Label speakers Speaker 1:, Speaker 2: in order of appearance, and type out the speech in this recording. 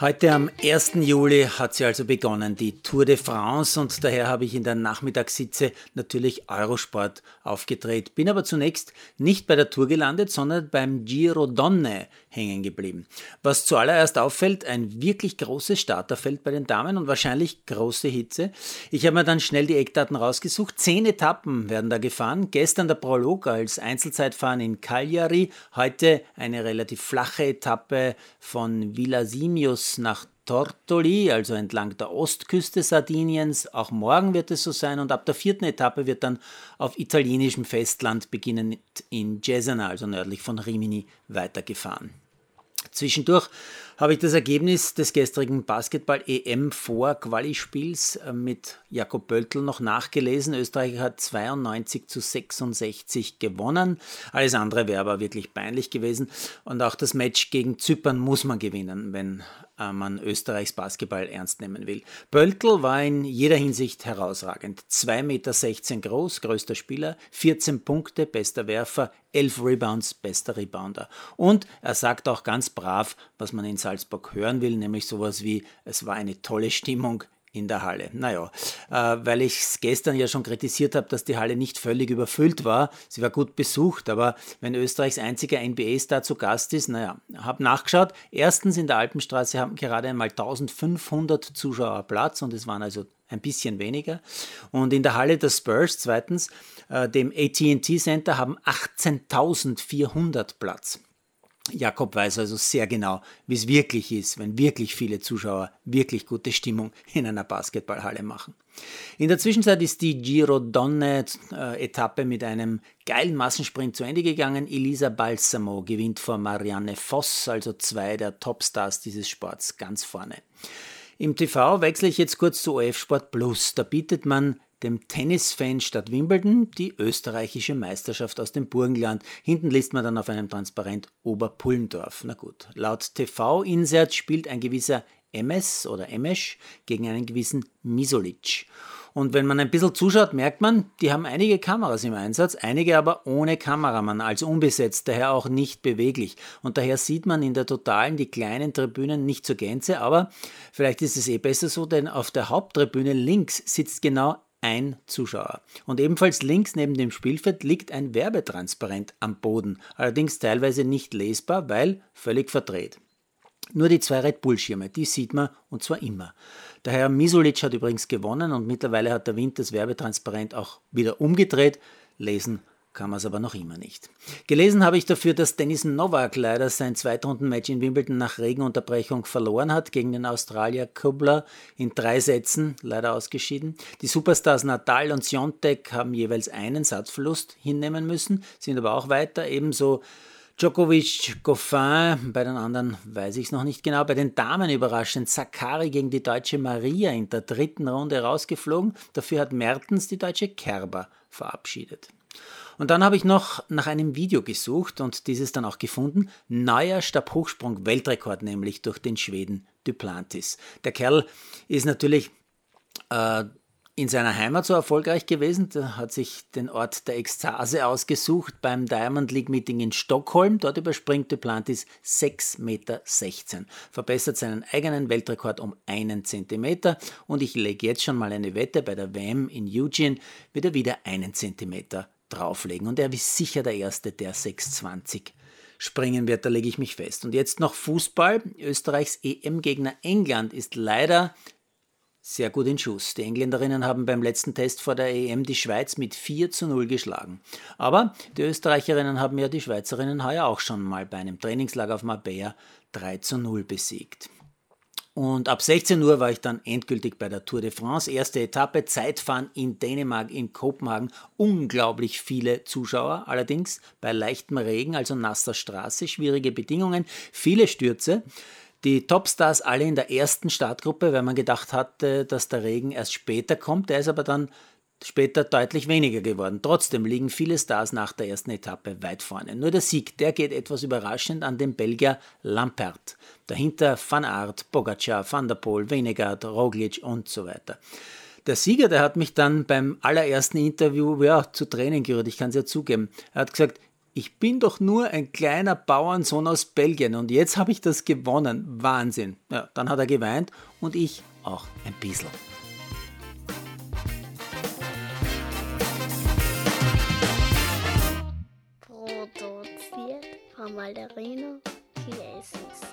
Speaker 1: Heute am 1. Juli hat sie also begonnen, die Tour de France, und daher habe ich in der Nachmittagssitze natürlich Eurosport aufgedreht. Bin aber zunächst nicht bei der Tour gelandet, sondern beim Giro Donne hängen geblieben. Was zuallererst auffällt, ein wirklich großes Starterfeld bei den Damen und wahrscheinlich große Hitze. Ich habe mir dann schnell die Eckdaten rausgesucht. Zehn Etappen werden da gefahren. Gestern der Prolog als Einzelzeitfahren in Cagliari. Heute eine relativ flache Etappe von Villa Simius nach Tortoli, also entlang der Ostküste Sardiniens. Auch morgen wird es so sein und ab der vierten Etappe wird dann auf italienischem Festland beginnend in Cesena, also nördlich von Rimini, weitergefahren. Zwischendurch habe ich das Ergebnis des gestrigen Basketball-EM-Vor-Quali-Spiels äh, mit Jakob Böltl noch nachgelesen. Österreich hat 92 zu 66 gewonnen. Alles andere wäre aber wirklich peinlich gewesen. Und auch das Match gegen Zypern muss man gewinnen, wenn äh, man Österreichs Basketball ernst nehmen will. Böltl war in jeder Hinsicht herausragend. 2,16 Meter groß, größter Spieler, 14 Punkte, bester Werfer, 11 Rebounds, bester Rebounder. Und er sagt auch ganz brav, was man in Salzburg hören will, nämlich sowas wie, es war eine tolle Stimmung, in der Halle. Naja, äh, weil ich es gestern ja schon kritisiert habe, dass die Halle nicht völlig überfüllt war. Sie war gut besucht, aber wenn Österreichs einziger NBA-Star zu Gast ist, naja, habe nachgeschaut. Erstens in der Alpenstraße haben gerade einmal 1500 Zuschauer Platz und es waren also ein bisschen weniger. Und in der Halle der Spurs, zweitens, äh, dem ATT Center, haben 18.400 Platz. Jakob weiß also sehr genau, wie es wirklich ist, wenn wirklich viele Zuschauer wirklich gute Stimmung in einer Basketballhalle machen. In der Zwischenzeit ist die Giro Donne-Etappe mit einem geilen Massensprint zu Ende gegangen. Elisa Balsamo gewinnt vor Marianne Voss, also zwei der Topstars dieses Sports, ganz vorne. Im TV wechsle ich jetzt kurz zu OF Sport Plus. Da bietet man dem Tennisfan Stadt Wimbledon die österreichische Meisterschaft aus dem Burgenland. Hinten liest man dann auf einem Transparent Oberpullendorf. Na gut, laut TV-Insert spielt ein gewisser MS oder Emesch gegen einen gewissen Misolic. Und wenn man ein bisschen zuschaut, merkt man, die haben einige Kameras im Einsatz, einige aber ohne Kameramann, also unbesetzt, daher auch nicht beweglich. Und daher sieht man in der Totalen die kleinen Tribünen nicht zur Gänze, aber vielleicht ist es eh besser so, denn auf der Haupttribüne links sitzt genau ein Zuschauer. Und ebenfalls links neben dem Spielfeld liegt ein Werbetransparent am Boden, allerdings teilweise nicht lesbar, weil völlig verdreht. Nur die zwei Red Bull-Schirme, die sieht man und zwar immer. Der Herr Misulic hat übrigens gewonnen und mittlerweile hat der Wind das Werbetransparent auch wieder umgedreht. Lesen kann man es aber noch immer nicht. Gelesen habe ich dafür, dass Dennis Novak leider sein Zweitrundenmatch in Wimbledon nach Regenunterbrechung verloren hat gegen den Australier Kubler in drei Sätzen, leider ausgeschieden. Die Superstars Natal und Siontek haben jeweils einen Satzverlust hinnehmen müssen, sind aber auch weiter, ebenso Djokovic, Goffin, bei den anderen weiß ich es noch nicht genau. Bei den Damen überraschend Sakari gegen die deutsche Maria in der dritten Runde rausgeflogen. Dafür hat Mertens die deutsche Kerber verabschiedet. Und dann habe ich noch nach einem Video gesucht und dieses dann auch gefunden. Neuer Stabhochsprung-Weltrekord, nämlich durch den Schweden Duplantis. Der Kerl ist natürlich äh, in seiner Heimat so erfolgreich gewesen. Der hat sich den Ort der Ekstase ausgesucht beim Diamond League Meeting in Stockholm. Dort überspringt Duplantis 6,16 Meter. Verbessert seinen eigenen Weltrekord um einen Zentimeter. Und ich lege jetzt schon mal eine Wette, bei der WM in Eugene wird er wieder einen Zentimeter drauflegen. Und er ist sicher der Erste, der 620 springen wird, da lege ich mich fest. Und jetzt noch Fußball. Österreichs EM-Gegner England ist leider sehr gut in Schuss. Die Engländerinnen haben beim letzten Test vor der EM die Schweiz mit 4 zu 0 geschlagen. Aber die Österreicherinnen haben ja die Schweizerinnen heuer auch schon mal bei einem Trainingslager auf Marbella 3 zu 0 besiegt. Und ab 16 Uhr war ich dann endgültig bei der Tour de France. Erste Etappe, Zeitfahren in Dänemark, in Kopenhagen. Unglaublich viele Zuschauer, allerdings bei leichtem Regen, also nasser Straße, schwierige Bedingungen, viele Stürze. Die Topstars alle in der ersten Startgruppe, weil man gedacht hatte, dass der Regen erst später kommt. Der ist aber dann später deutlich weniger geworden. Trotzdem liegen viele Stars nach der ersten Etappe weit vorne. Nur der Sieg, der geht etwas überraschend an den Belgier Lampert. Dahinter Van Aert, Pogacar, Van der Poel, Venegard, Roglic und so weiter. Der Sieger, der hat mich dann beim allerersten Interview ja, zu Tränen gerührt, ich kann es ja zugeben. Er hat gesagt, ich bin doch nur ein kleiner Bauernsohn aus Belgien und jetzt habe ich das gewonnen. Wahnsinn. Ja, dann hat er geweint und ich auch ein bisschen.
Speaker 2: ballerino Jesus.